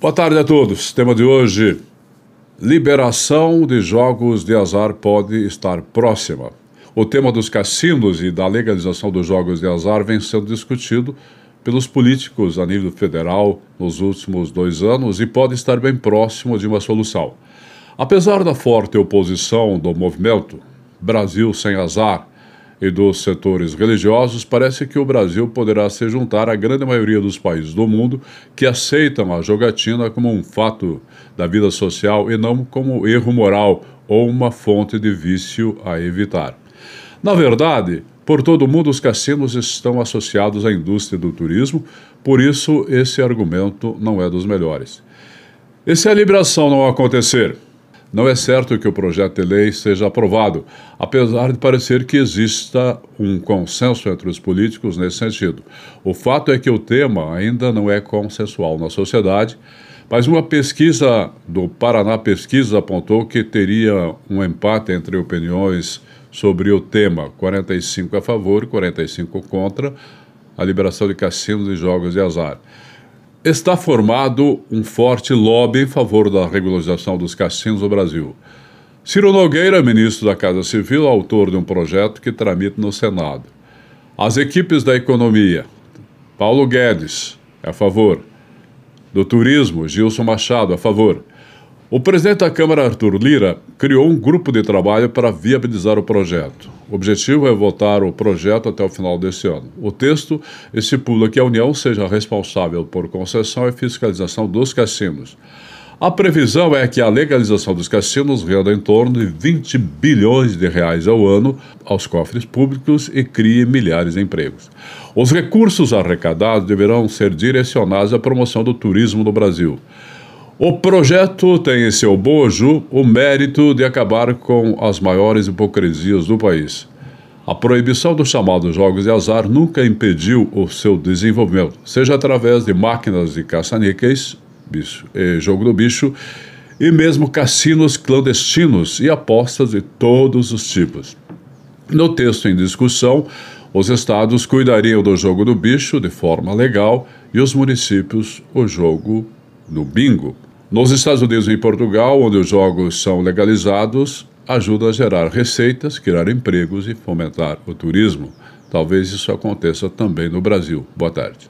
Boa tarde a todos. Tema de hoje: liberação de jogos de azar pode estar próxima. O tema dos cassinos e da legalização dos jogos de azar vem sendo discutido pelos políticos a nível federal nos últimos dois anos e pode estar bem próximo de uma solução. Apesar da forte oposição do movimento Brasil Sem Azar, e dos setores religiosos, parece que o Brasil poderá se juntar à grande maioria dos países do mundo que aceitam a jogatina como um fato da vida social e não como erro moral ou uma fonte de vício a evitar. Na verdade, por todo o mundo, os cassinos estão associados à indústria do turismo, por isso esse argumento não é dos melhores. E se a liberação não acontecer? Não é certo que o projeto de lei seja aprovado, apesar de parecer que exista um consenso entre os políticos nesse sentido. O fato é que o tema ainda não é consensual na sociedade, mas uma pesquisa do Paraná Pesquisa apontou que teria um empate entre opiniões sobre o tema, 45 a favor e 45 contra a liberação de cassinos e jogos de azar está formado um forte lobby em favor da regularização dos cassinos no Brasil. Ciro Nogueira, ministro da Casa Civil, autor de um projeto que tramita no Senado. As equipes da economia, Paulo Guedes, é a favor. Do turismo, Gilson Machado, a favor. O presidente da Câmara, Arthur Lira, criou um grupo de trabalho para viabilizar o projeto. O objetivo é votar o projeto até o final deste ano. O texto estipula que a União seja responsável por concessão e fiscalização dos cassinos. A previsão é que a legalização dos cassinos renda em torno de 20 bilhões de reais ao ano aos cofres públicos e crie milhares de empregos. Os recursos arrecadados deverão ser direcionados à promoção do turismo no Brasil. O projeto tem em seu bojo o mérito de acabar com as maiores hipocrisias do país. A proibição dos chamados jogos de azar nunca impediu o seu desenvolvimento, seja através de máquinas de caça-níqueis, jogo do bicho, e mesmo cassinos clandestinos e apostas de todos os tipos. No texto em discussão, os estados cuidariam do jogo do bicho de forma legal e os municípios o jogo do bingo. Nos Estados Unidos e em Portugal, onde os jogos são legalizados, ajuda a gerar receitas, criar empregos e fomentar o turismo. Talvez isso aconteça também no Brasil. Boa tarde.